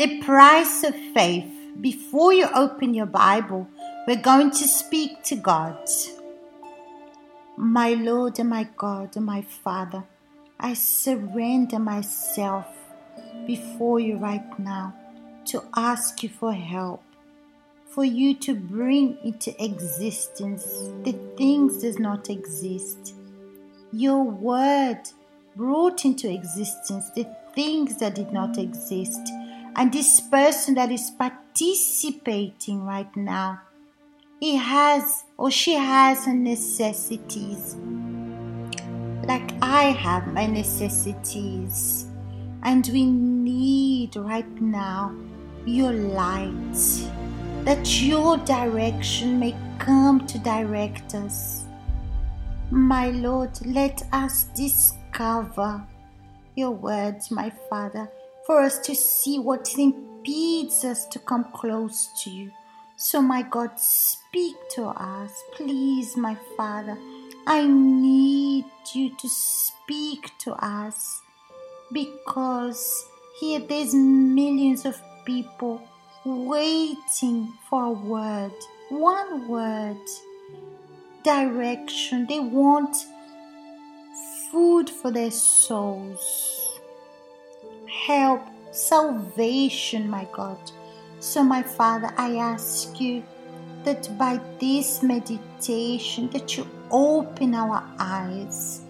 The price of faith. Before you open your Bible, we're going to speak to God. My Lord and my God and my Father, I surrender myself before you right now to ask you for help, for you to bring into existence the things does not exist. Your word brought into existence the things that did not exist. And this person that is participating right now, he has or she has her necessities. Like I have my necessities. And we need right now your light, that your direction may come to direct us. My Lord, let us discover your words, my Father, for us to see what impedes us to come close to you. So, my God, speak to us, please, my Father. I need you to speak to us because here there's millions of people waiting for a word, one word, direction. They want food for their souls, help, salvation, my God. So, my Father, I ask you that by this meditation that you open our eyes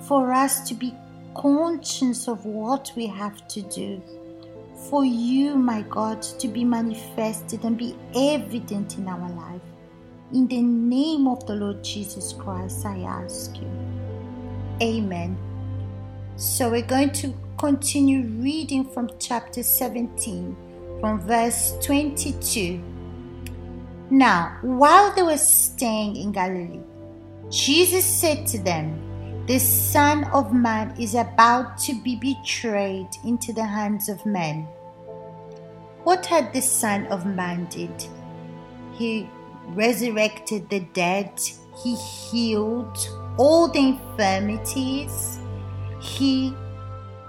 for us to be conscious of what we have to do for you, my God, to be manifested and be evident in our life. In the name of the Lord Jesus Christ, I ask you. Amen. So we're going to continue reading from chapter 17, from verse 22. Now, while they were staying in Galilee, Jesus said to them, The Son of Man is about to be betrayed into the hands of men. What had the Son of Man did? He resurrected the dead, he healed all the infirmities, he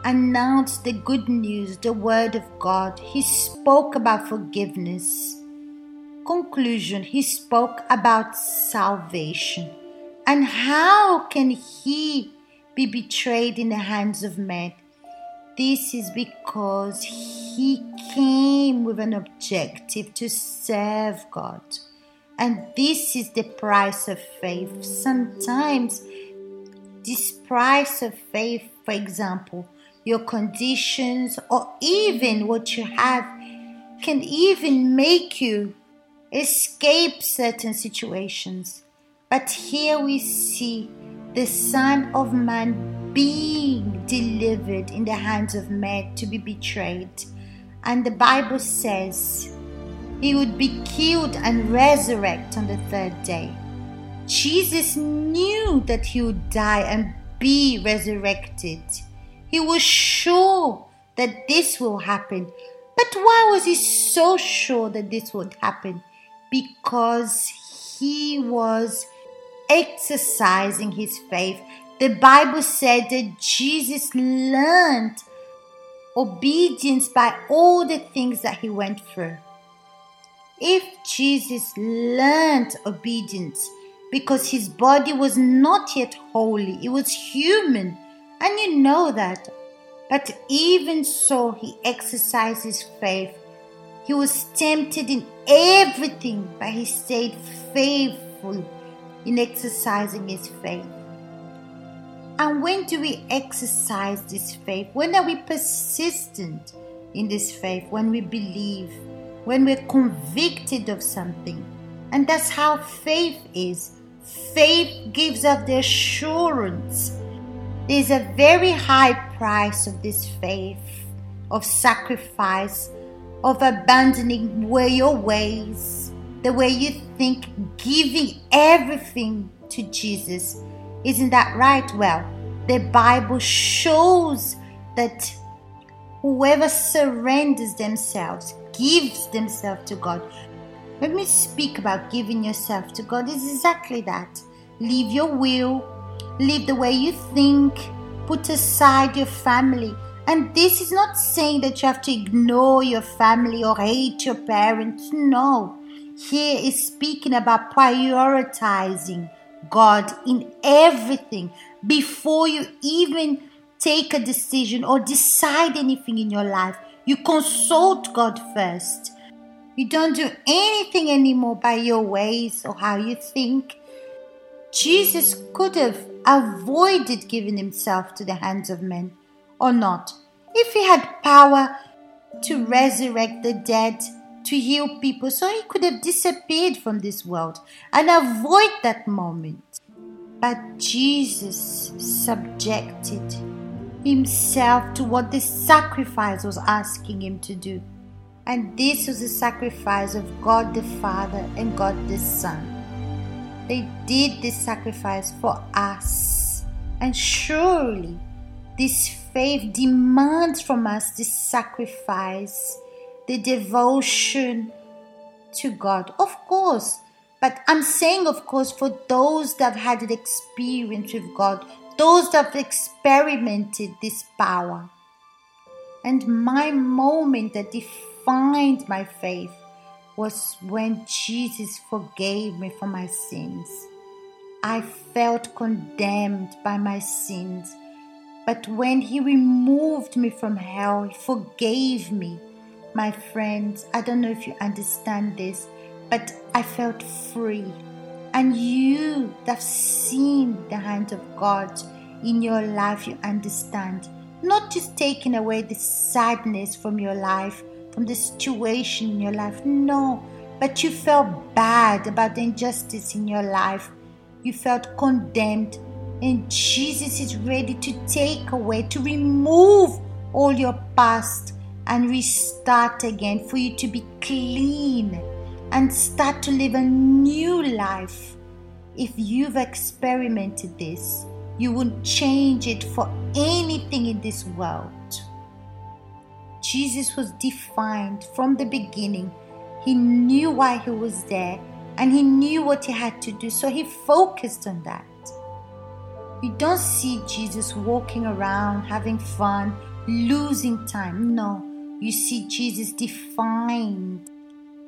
announced the good news, the word of God, he spoke about forgiveness. Conclusion, he spoke about salvation. And how can he be betrayed in the hands of men? This is because he came with an objective to serve God. And this is the price of faith. Sometimes, this price of faith, for example, your conditions or even what you have, can even make you escape certain situations. But here we see the Son of Man being delivered in the hands of men to be betrayed. And the Bible says he would be killed and resurrect on the third day. Jesus knew that he would die and be resurrected. He was sure that this will happen. But why was he so sure that this would happen? Because he was exercising his faith. The Bible said that Jesus learned obedience by all the things that he went through. If Jesus learned obedience because his body was not yet holy, it was human, and you know that. But even so, he exercised his faith. He was tempted in everything, but he stayed faithful in exercising his faith. And when do we exercise this faith? When are we persistent in this faith? When we believe, when we're convicted of something. And that's how faith is. Faith gives us the assurance. There's a very high price of this faith, of sacrifice, of abandoning where your ways, the way you think, giving everything to Jesus. Isn't that right? Well, the Bible shows that whoever surrenders themselves, gives themselves to God. Let me speak about giving yourself to God, it's exactly that. Leave your will, live the way you think, put aside your family, And this is not saying that you have to ignore your family or hate your parents. No. Here is speaking about prioritizing God in everything before you even take a decision or decide anything in your life. You consult God first. You don't do anything anymore by your ways or how you think. Jesus could have avoided giving himself to the hands of men or not. If he had power to resurrect the dead, to heal people, so he could have disappeared from this world and avoid that moment. But Jesus subjected himself to what the sacrifice was asking him to do. And this was the sacrifice of God the Father and God the Son. They did this sacrifice for us. And surely this faith demands from us this sacrifice, the devotion to God. Of course, but I'm saying, of course, for those that have had an experience with God, those that have experimented this power. And my moment that defined my faith was when Jesus forgave me for my sins. I felt condemned by my sins, but when He removed me from hell, He forgave me. My friends, I don't know if you understand this, but I felt free. And you that have seen the hand of God in your life, you understand. Not just taking away the sadness from your life, from the situation in your life. No, but you felt bad about the injustice in your life. You felt condemned. And Jesus is ready to take away, to remove all your past and restart again for you to be clean and start to live a new life. If you've experimented this, you wouldn't change it for anything in this world. Jesus was defined from the beginning. He knew why he was there and he knew what he had to do, so he focused on that. You don't see Jesus walking around having fun, losing time. No, you see Jesus defined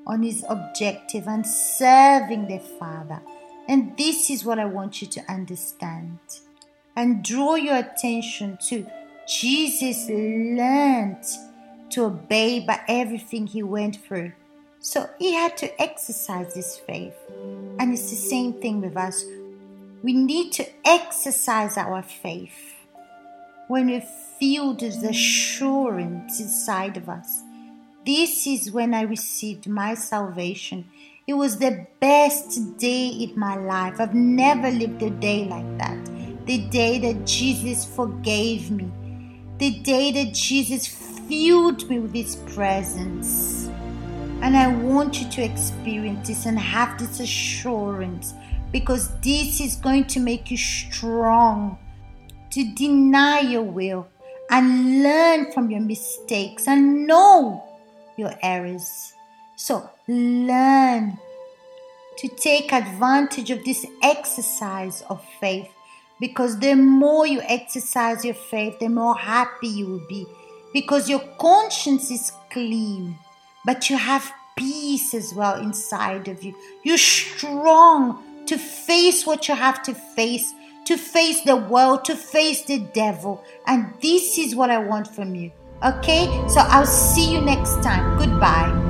on his objective and serving the Father. And this is what I want you to understand. And draw your attention to Jesus learned to obey by everything he went through. So he had to exercise this faith. And it's the same thing with us. We need to exercise our faith when we feel this assurance inside of us. This is when I received my salvation. It was the best day in my life. I've never lived a day like that. The day that Jesus forgave me. The day that Jesus filled me with His presence. And I want you to experience this and have this assurance because this is going to make you strong to deny your will and learn from your mistakes and know your errors. So learn to take advantage of this exercise of faith because the more you exercise your faith, the more happy you will be because your conscience is clean, but you have peace as well inside of you. You're strong to face what you have to face, to face the world, to face the devil. And this is what I want from you. Okay? So I'll see you next time. Goodbye.